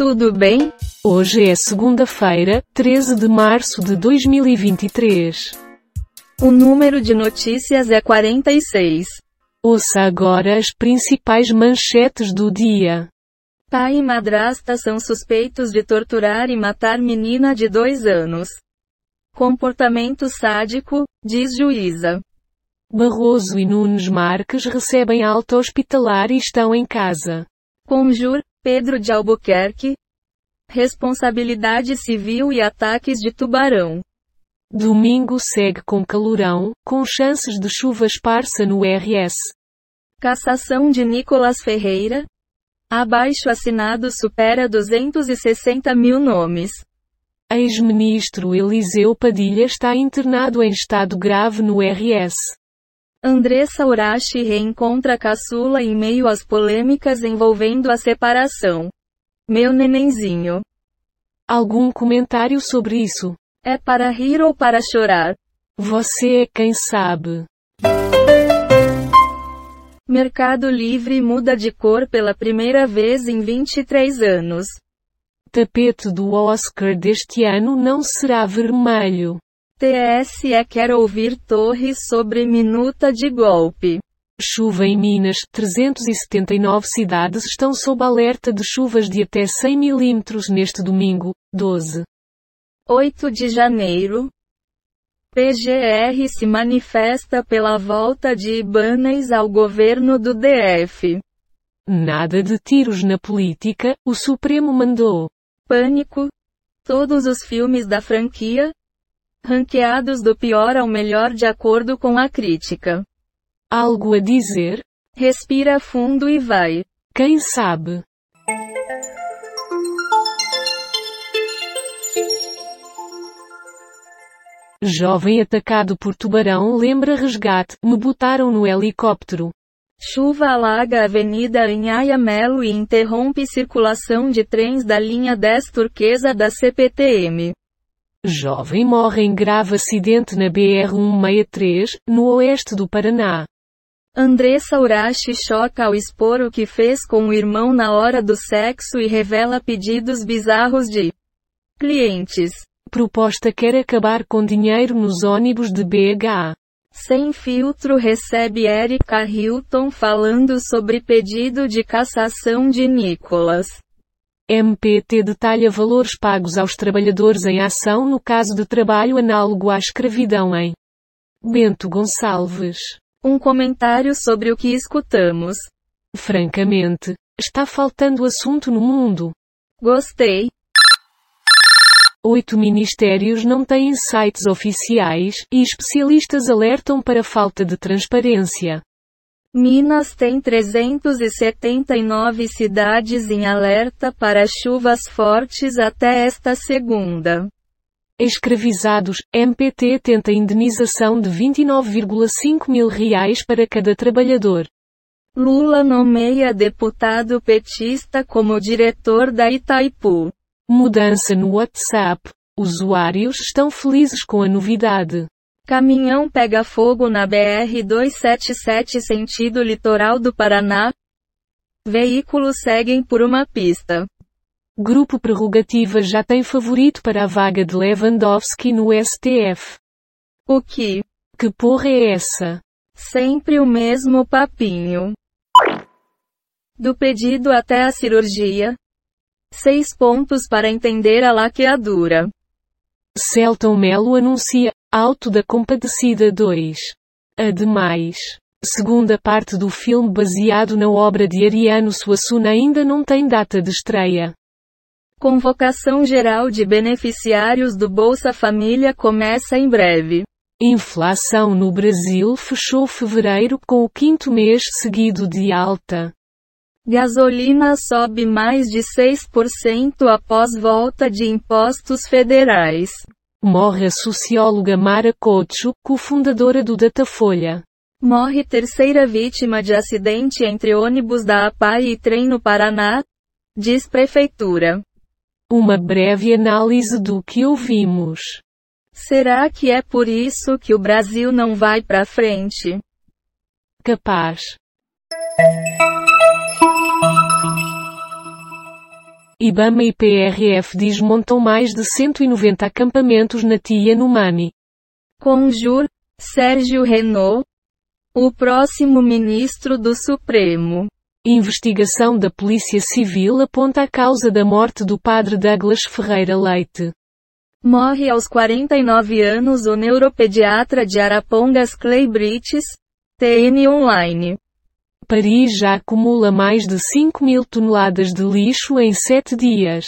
tudo bem? Hoje é segunda-feira, 13 de março de 2023. O número de notícias é 46. Ouça agora as principais manchetes do dia. Pai e madrasta são suspeitos de torturar e matar menina de dois anos. Comportamento sádico, diz juíza. Barroso e Nunes Marques recebem alta hospitalar e estão em casa. Conjur, Pedro de Albuquerque. Responsabilidade civil e ataques de tubarão. Domingo segue com calorão, com chances de chuva esparsa no RS. Cassação de Nicolas Ferreira. Abaixo assinado supera 260 mil nomes. Ex-ministro Eliseu Padilha está internado em estado grave no RS. Andressa Urashi reencontra caçula em meio às polêmicas envolvendo a separação. Meu nenenzinho. Algum comentário sobre isso? É para rir ou para chorar? Você é quem sabe. Mercado Livre muda de cor pela primeira vez em 23 anos. Tapete do Oscar deste ano não será vermelho. TSE quer ouvir Torres sobre minuta de golpe. Chuva em Minas, 379 cidades estão sob alerta de chuvas de até 100 milímetros neste domingo, 12. 8 de janeiro. PGR se manifesta pela volta de Ibanez ao governo do DF. Nada de tiros na política, o Supremo mandou. Pânico. Todos os filmes da franquia, ranqueados do pior ao melhor de acordo com a crítica. Algo a dizer? Respira fundo e vai. Quem sabe? Jovem atacado por tubarão lembra resgate, me botaram no helicóptero. Chuva alaga a avenida em Ayamelo e interrompe circulação de trens da linha 10 turquesa da CPTM. Jovem morre em grave acidente na BR-163, no oeste do Paraná. Andressa Urashi choca ao expor o que fez com o irmão na hora do sexo e revela pedidos bizarros de clientes. Proposta quer acabar com dinheiro nos ônibus de BH. Sem filtro recebe Erika Hilton falando sobre pedido de cassação de Nicolas. MPT detalha valores pagos aos trabalhadores em ação no caso de trabalho análogo à escravidão em Bento Gonçalves. Um comentário sobre o que escutamos. Francamente, está faltando assunto no mundo. Gostei. Oito ministérios não têm sites oficiais, e especialistas alertam para falta de transparência. Minas tem 379 cidades em alerta para chuvas fortes até esta segunda. Escravizados, MPT tenta indenização de 29,5 mil reais para cada trabalhador. Lula nomeia deputado petista como diretor da Itaipu. Mudança no WhatsApp. Usuários estão felizes com a novidade. Caminhão pega fogo na BR-277 sentido litoral do Paraná. Veículos seguem por uma pista. Grupo Prerrogativa já tem favorito para a vaga de Lewandowski no STF. O que? Que porra é essa? Sempre o mesmo papinho. Do pedido até a cirurgia. Seis pontos para entender a laqueadura. Celton Melo anuncia Auto da Compadecida 2. Ademais, segunda parte do filme baseado na obra de Ariano Suassuna ainda não tem data de estreia. Convocação geral de beneficiários do Bolsa Família começa em breve. Inflação no Brasil fechou fevereiro com o quinto mês seguido de alta. Gasolina sobe mais de 6% após volta de impostos federais. Morre a socióloga Mara Couto, cofundadora do Datafolha. Morre terceira vítima de acidente entre ônibus da APAI e trem no Paraná, diz prefeitura. Uma breve análise do que ouvimos. Será que é por isso que o Brasil não vai para frente? Capaz. IBAMA e PRF desmontam mais de 190 acampamentos na Tia no Mani. Conjur, Sérgio Renault, o próximo ministro do Supremo. Investigação da Polícia Civil aponta a causa da morte do padre Douglas Ferreira Leite. Morre aos 49 anos o neuropediatra de Arapongas Clay Brites, TN Online. Paris já acumula mais de 5 mil toneladas de lixo em sete dias.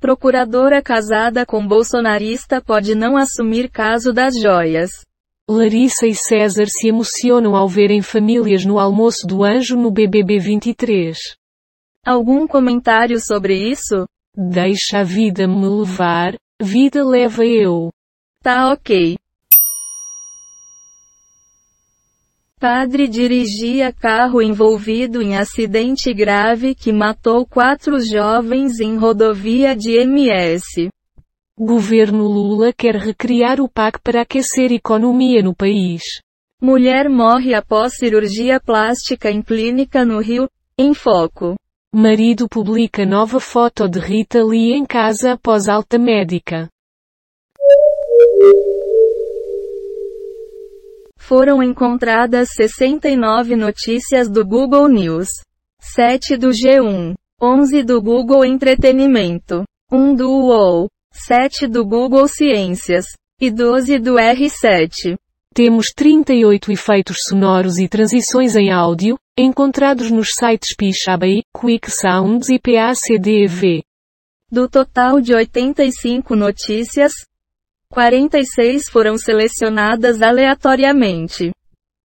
Procuradora casada com bolsonarista pode não assumir caso das joias. Larissa e César se emocionam ao verem famílias no almoço do anjo no BBB 23. Algum comentário sobre isso? Deixa a vida me levar, vida leva eu. Tá ok. Padre dirigia carro envolvido em acidente grave que matou quatro jovens em rodovia de MS. Governo Lula quer recriar o PAC para aquecer economia no país. Mulher morre após cirurgia plástica em clínica no Rio, em foco. Marido publica nova foto de Rita Lee em casa após alta médica. Foram encontradas 69 notícias do Google News, 7 do G1, 11 do Google Entretenimento, 1 do UOL, 7 do Google Ciências e 12 do R7. Temos 38 efeitos sonoros e transições em áudio, encontrados nos sites Pixabay, Quick Sounds e PACDV. Do total de 85 notícias, 46 foram selecionadas aleatoriamente.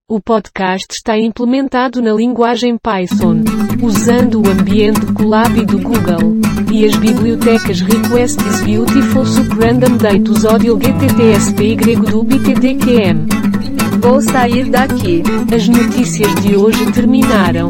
O podcast está implementado na linguagem Python, usando o ambiente Colab do Google, e as bibliotecas Request is Beautiful Sup Random Datus Audio GTTSPY do BTDQM. Vou sair daqui. As notícias de hoje terminaram.